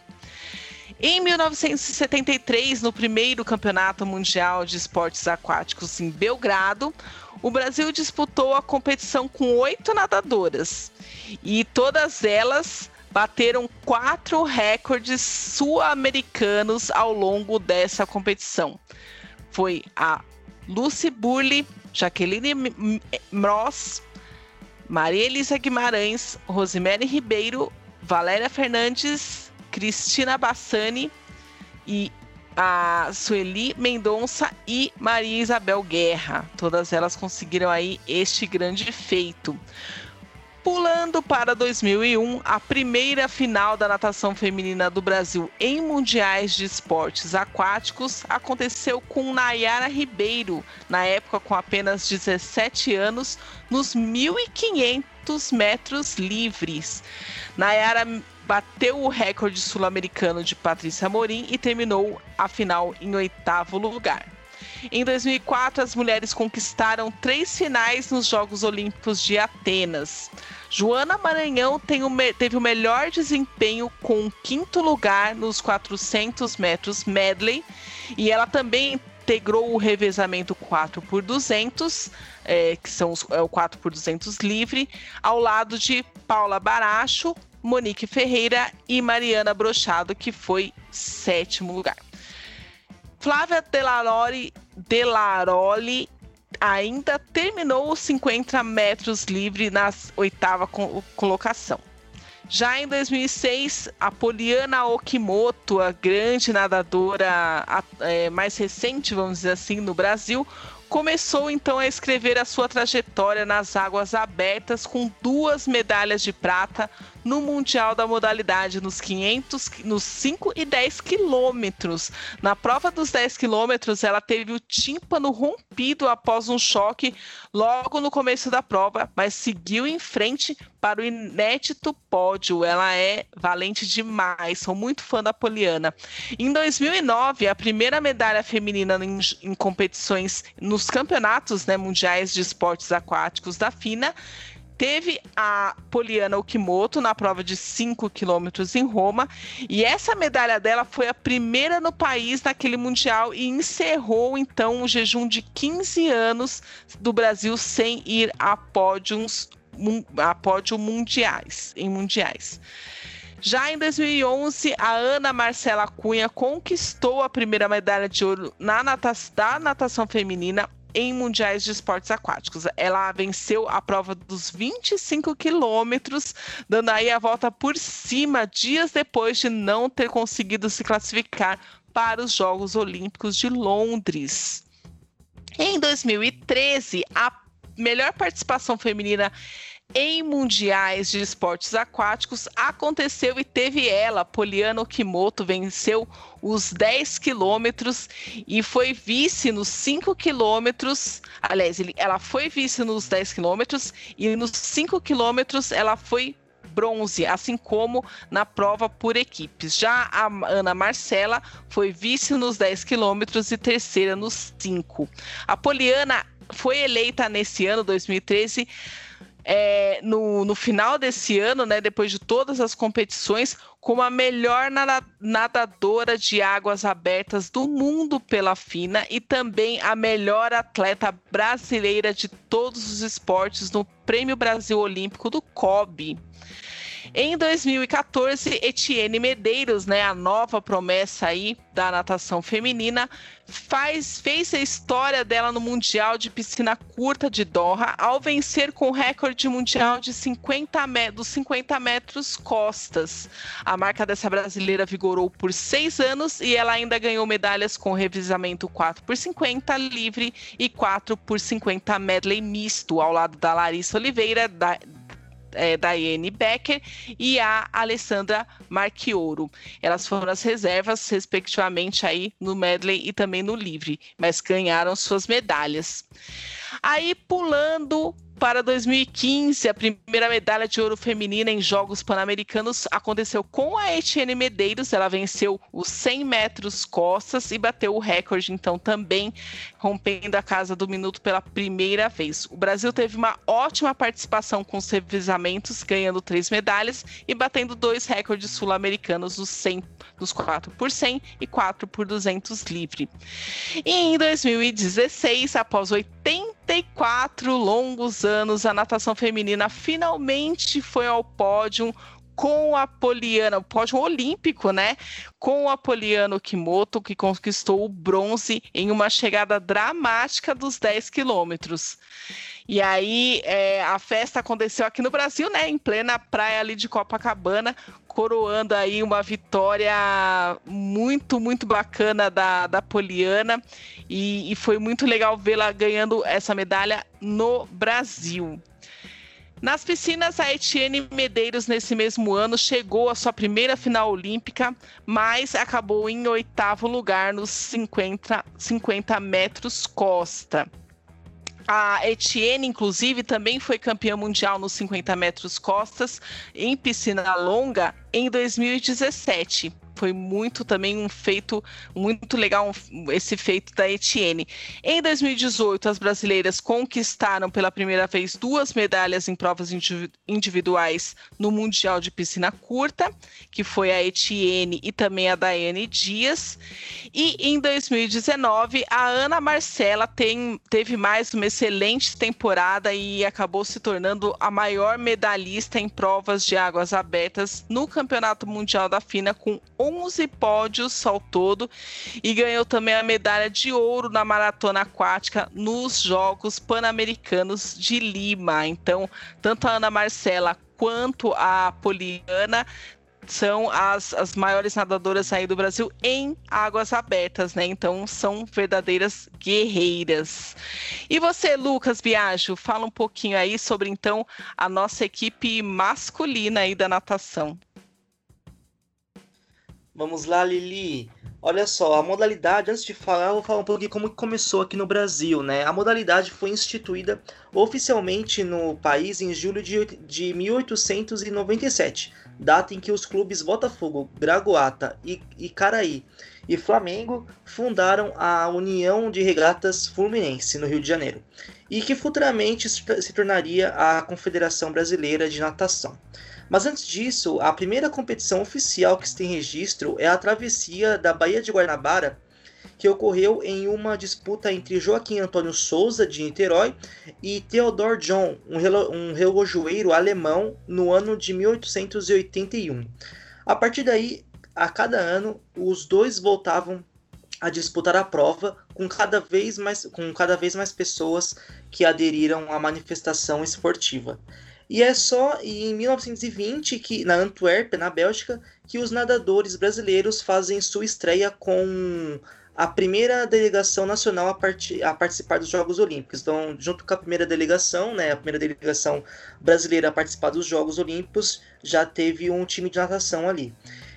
Em 1973, no primeiro Campeonato Mundial de Esportes Aquáticos em Belgrado, o Brasil disputou a competição com oito nadadoras e todas elas bateram quatro recordes sul-americanos ao longo dessa competição. Foi a Lucy Burley, Jaqueline Mross, Maria Elisa Guimarães, Rosemary Ribeiro, Valéria Fernandes Cristina Bassani e a Sueli Mendonça e Maria Isabel Guerra. Todas elas conseguiram aí este grande feito. Pulando para 2001, a primeira final da natação feminina do Brasil em mundiais de esportes aquáticos aconteceu com Nayara Ribeiro, na época com apenas 17 anos, nos 1.500 metros livres. Nayara bateu o recorde sul-americano de Patrícia Morim e terminou a final em oitavo lugar. Em 2004, as mulheres conquistaram três finais nos Jogos Olímpicos de Atenas. Joana Maranhão o teve o melhor desempenho com o quinto lugar nos 400 metros medley e ela também integrou o revezamento 4 por 200, é, que são os, é, o 4 por 200 livre, ao lado de Paula Baracho, Monique Ferreira e Mariana Brochado, que foi sétimo lugar. Flávia Delaroli, Delaroli ainda terminou os 50 metros livre na oitava colocação. Já em 2006, a Poliana Okimoto, a grande nadadora é, mais recente, vamos dizer assim, no Brasil, começou então a escrever a sua trajetória nas águas abertas com duas medalhas de prata no Mundial da modalidade nos 500, nos 5 e 10 quilômetros. Na prova dos 10 quilômetros, ela teve o tímpano rompido após um choque logo no começo da prova, mas seguiu em frente para o inédito pódio. Ela é valente demais, sou muito fã da Poliana. Em 2009, a primeira medalha feminina em, em competições nos campeonatos né, mundiais de esportes aquáticos da FINA Teve a Poliana Okimoto na prova de 5 quilômetros em Roma. E essa medalha dela foi a primeira no país naquele Mundial e encerrou então o jejum de 15 anos do Brasil sem ir a pódios a pódio mundiais, em mundiais. Já em 2011, a Ana Marcela Cunha conquistou a primeira medalha de ouro na natação, da natação feminina em mundiais de esportes aquáticos. Ela venceu a prova dos 25 quilômetros, dando aí a volta por cima dias depois de não ter conseguido se classificar para os Jogos Olímpicos de Londres. Em 2013, a melhor participação feminina em mundiais de esportes aquáticos aconteceu e teve ela, Poliana Okimoto, venceu os 10 quilômetros e foi vice nos 5 quilômetros. Aliás, ela foi vice nos 10 quilômetros e nos 5 quilômetros ela foi bronze, assim como na prova por equipes. Já a Ana Marcela foi vice nos 10 quilômetros e terceira nos 5. A Poliana foi eleita nesse ano, 2013, é, no, no final desse ano, né, depois de todas as competições, como a melhor nadadora de águas abertas do mundo pela FINA e também a melhor atleta brasileira de todos os esportes no Prêmio Brasil Olímpico do COB. Em 2014, Etienne Medeiros, né, a nova promessa aí da natação feminina, faz, fez a história dela no Mundial de Piscina Curta de Doha ao vencer com o recorde mundial de 50 dos 50 metros costas. A marca dessa brasileira vigorou por seis anos e ela ainda ganhou medalhas com revisamento 4 por 50 livre e 4 por 50 medley misto, ao lado da Larissa Oliveira, da é, Daiane Becker e a Alessandra Marchioro. Elas foram as reservas, respectivamente, aí no medley e também no livre, mas ganharam suas medalhas. Aí, pulando para 2015, a primeira medalha de ouro feminina em Jogos Pan-Americanos aconteceu com a Etienne Medeiros. Ela venceu os 100 metros costas e bateu o recorde, então, também rompendo a casa do minuto pela primeira vez. O Brasil teve uma ótima participação com os revisamentos, ganhando três medalhas e batendo dois recordes sul-americanos nos 100 nos 4 por 100 e 4 por 200 livre. E em 2016, após 84 longos anos, a natação feminina finalmente foi ao pódio com a Poliana, o pódio olímpico, né? Com a Poliana Kimoto, que conquistou o bronze em uma chegada dramática dos 10 quilômetros. E aí é, a festa aconteceu aqui no Brasil, né? Em plena praia ali de Copacabana, coroando aí uma vitória muito, muito bacana da, da Poliana. E, e foi muito legal vê-la ganhando essa medalha no Brasil. Nas piscinas, a Etienne Medeiros, nesse mesmo ano, chegou à sua primeira final olímpica, mas acabou em oitavo lugar nos 50, 50 metros costa. A Etienne, inclusive, também foi campeã mundial nos 50 metros costas em piscina longa em 2017 foi muito também um feito muito legal um, esse feito da Etienne. Em 2018, as brasileiras conquistaram pela primeira vez duas medalhas em provas individuais no Mundial de Piscina Curta, que foi a Etienne e também a Daiane Dias. E em 2019, a Ana Marcela tem, teve mais uma excelente temporada e acabou se tornando a maior medalhista em provas de águas abertas no Campeonato Mundial da FINA com 11 pódios ao todo e ganhou também a medalha de ouro na maratona aquática nos Jogos Pan-Americanos de Lima. Então, tanto a Ana Marcela quanto a Poliana são as, as maiores nadadoras aí do Brasil em águas abertas, né? Então são verdadeiras guerreiras. E você, Lucas Biagio, fala um pouquinho aí sobre então a nossa equipe masculina aí da natação. Vamos lá, Lili. Olha só, a modalidade, antes de falar, eu vou falar um pouquinho como começou aqui no Brasil, né? A modalidade foi instituída oficialmente no país em julho de, de 1897, data em que os clubes Botafogo, Bragoata, e Icaraí e Flamengo fundaram a União de Regatas Fluminense, no Rio de Janeiro, e que futuramente se tornaria a Confederação Brasileira de Natação. Mas antes disso, a primeira competição oficial que se tem registro é a travessia da Baía de Guanabara, que ocorreu em uma disputa entre Joaquim Antônio Souza, de Niterói, e Theodor John, um, relo um relojoeiro alemão, no ano de 1881. A partir daí, a cada ano, os dois voltavam a disputar a prova com cada vez mais, com cada vez mais pessoas que aderiram à manifestação esportiva. E é só em 1920 que na Antuérpia, na Bélgica, que os nadadores brasileiros fazem sua estreia com a primeira delegação nacional a, part a, participar dos Jogos Olímpicos. Então, junto com a primeira delegação, né, a primeira delegação brasileira a participar dos Jogos Olímpicos, já teve um time de natação ali.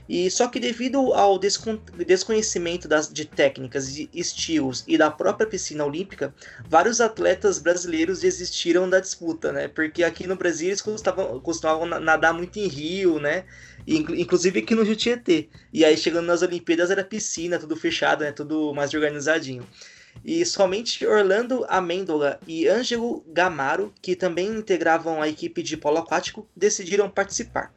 E só que devido ao desconhecimento das, de técnicas, de estilos e da própria piscina olímpica, vários atletas brasileiros desistiram da disputa, né? Porque aqui no Brasil eles costumavam, costumavam nadar muito em rio, né? Inclusive aqui no Rio Tietê. E aí chegando nas Olimpíadas era piscina, tudo fechado, né? Tudo mais organizadinho. E somente Orlando Amêndola e Ângelo Gamaro, que também integravam a equipe de polo aquático, decidiram participar.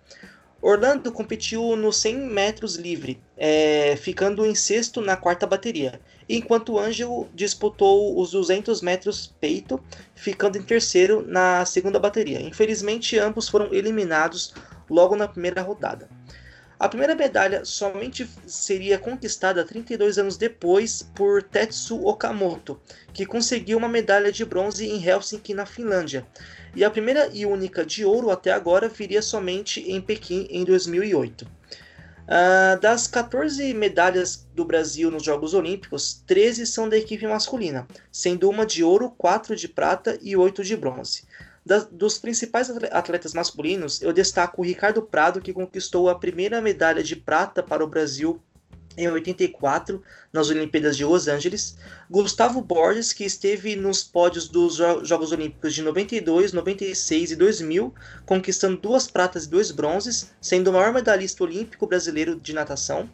Orlando competiu no 100 metros livre, é, ficando em sexto na quarta bateria, enquanto Ângelo disputou os 200 metros peito, ficando em terceiro na segunda bateria. Infelizmente, ambos foram eliminados logo na primeira rodada. A primeira medalha somente seria conquistada 32 anos depois por Tetsu Okamoto, que conseguiu uma medalha de bronze em Helsinki, na Finlândia, e a primeira e única de ouro até agora viria somente em Pequim em 2008. Uh, ah, das 14 medalhas do Brasil nos Jogos Olímpicos, 13 são da equipe masculina, sendo uma de ouro, 4 de prata e 8 de bronze. Da, dos principais atletas masculinos, eu destaco o Ricardo Prado, que conquistou a primeira medalha de prata para o Brasil em 84, nas Olimpíadas de Los Angeles, Gustavo Borges, que esteve nos pódios dos Jogos Olímpicos de 92, 96 e 2000, conquistando duas pratas e dois bronzes, sendo o maior medalhista olímpico brasileiro de natação,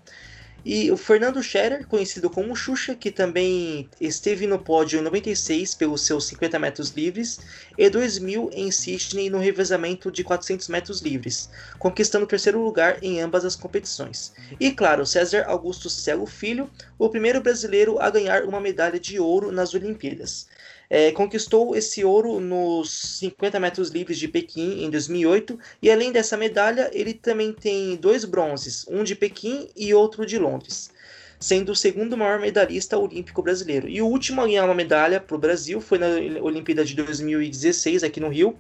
e o Fernando Scherer, conhecido como Xuxa, que também esteve no pódio em 96 pelos seus 50 metros livres e 2000 em Sydney no revezamento de 400 metros livres, conquistando o terceiro lugar em ambas as competições. E claro, César Augusto Celo Filho, o primeiro brasileiro a ganhar uma medalha de ouro nas Olimpíadas. É, conquistou esse ouro nos 50 metros livres de Pequim em 2008 e além dessa medalha ele também tem dois bronzes, um de Pequim e outro de Londres, sendo o segundo maior medalhista olímpico brasileiro. E o último a ganhar uma medalha para o Brasil foi na Olimpíada de 2016 aqui no Rio,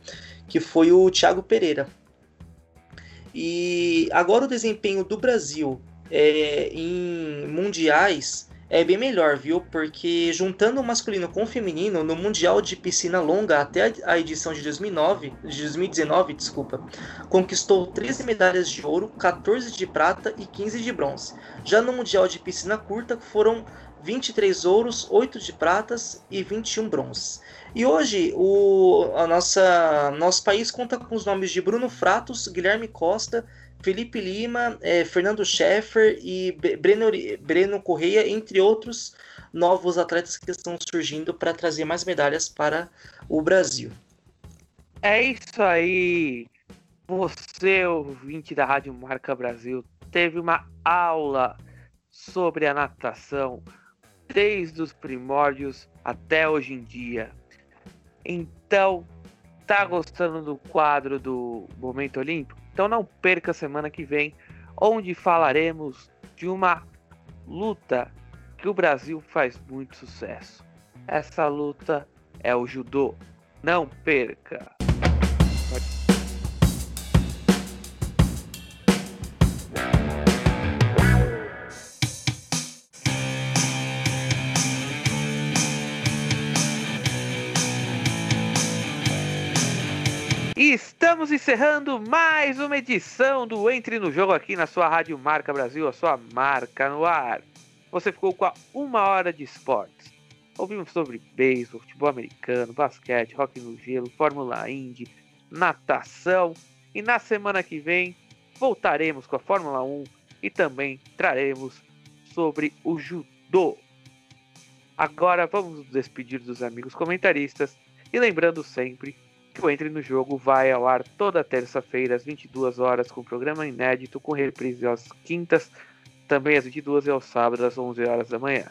que foi o Thiago Pereira. E agora o desempenho do Brasil é, em mundiais é bem melhor, viu? Porque juntando o masculino com o feminino no Mundial de Piscina Longa até a edição de 2009, de 2019, desculpa, conquistou 13 medalhas de ouro, 14 de prata e 15 de bronze. Já no Mundial de Piscina Curta foram 23 ouros, 8 de pratas e 21 bronzes. E hoje o a nossa nosso país conta com os nomes de Bruno Fratos, Guilherme Costa, Felipe Lima, é, Fernando Scheffer e Breno, Breno Correia, entre outros novos atletas que estão surgindo para trazer mais medalhas para o Brasil. É isso aí. Você, ouvinte da Rádio Marca Brasil, teve uma aula sobre a natação desde os primórdios até hoje em dia. Então, tá gostando do quadro do Momento Olímpico? Então não perca a semana que vem, onde falaremos de uma luta que o Brasil faz muito sucesso. Essa luta é o judô. Não perca! Estamos encerrando mais uma edição do Entre no Jogo aqui na sua Rádio Marca Brasil, a sua marca no ar. Você ficou com a uma hora de esportes. Ouvimos sobre beisebol, futebol americano, basquete, rock no gelo, Fórmula Indy, natação. E na semana que vem voltaremos com a Fórmula 1 e também traremos sobre o judô. Agora vamos nos despedir dos amigos comentaristas e lembrando sempre o Entre no Jogo vai ao ar toda terça-feira às 22 horas com programa inédito com reprise às quintas, também às 22 e aos sábados às 11 horas da manhã.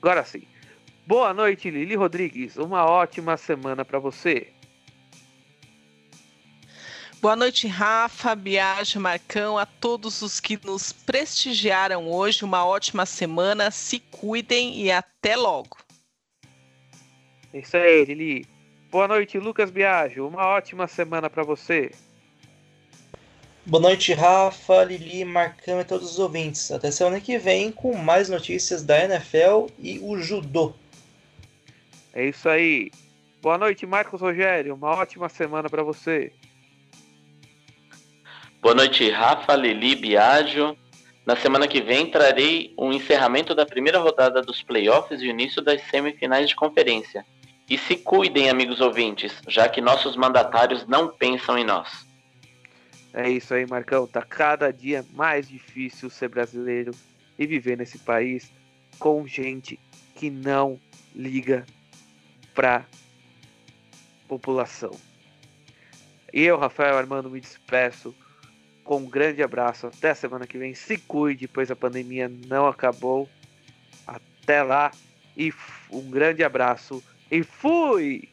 Agora sim. Boa noite, Lili Rodrigues. Uma ótima semana para você. Boa noite, Rafa, Biagio, Marcão, a todos os que nos prestigiaram hoje. Uma ótima semana, se cuidem e até logo. É isso aí, Lili. Boa noite, Lucas Biagio. Uma ótima semana para você. Boa noite, Rafa, Lili, Marcão e todos os ouvintes. Até semana que vem com mais notícias da NFL e o judô. É isso aí. Boa noite, Marcos Rogério. Uma ótima semana para você. Boa noite, Rafa, Lili, Biagio. Na semana que vem trarei o um encerramento da primeira rodada dos playoffs e o início das semifinais de conferência. E se cuidem, amigos ouvintes, já que nossos mandatários não pensam em nós. É isso aí, Marcão. Tá cada dia mais difícil ser brasileiro e viver nesse país com gente que não liga pra população. E eu, Rafael Armando, me despeço com um grande abraço. Até semana que vem. Se cuide, pois a pandemia não acabou. Até lá. E um grande abraço e fui!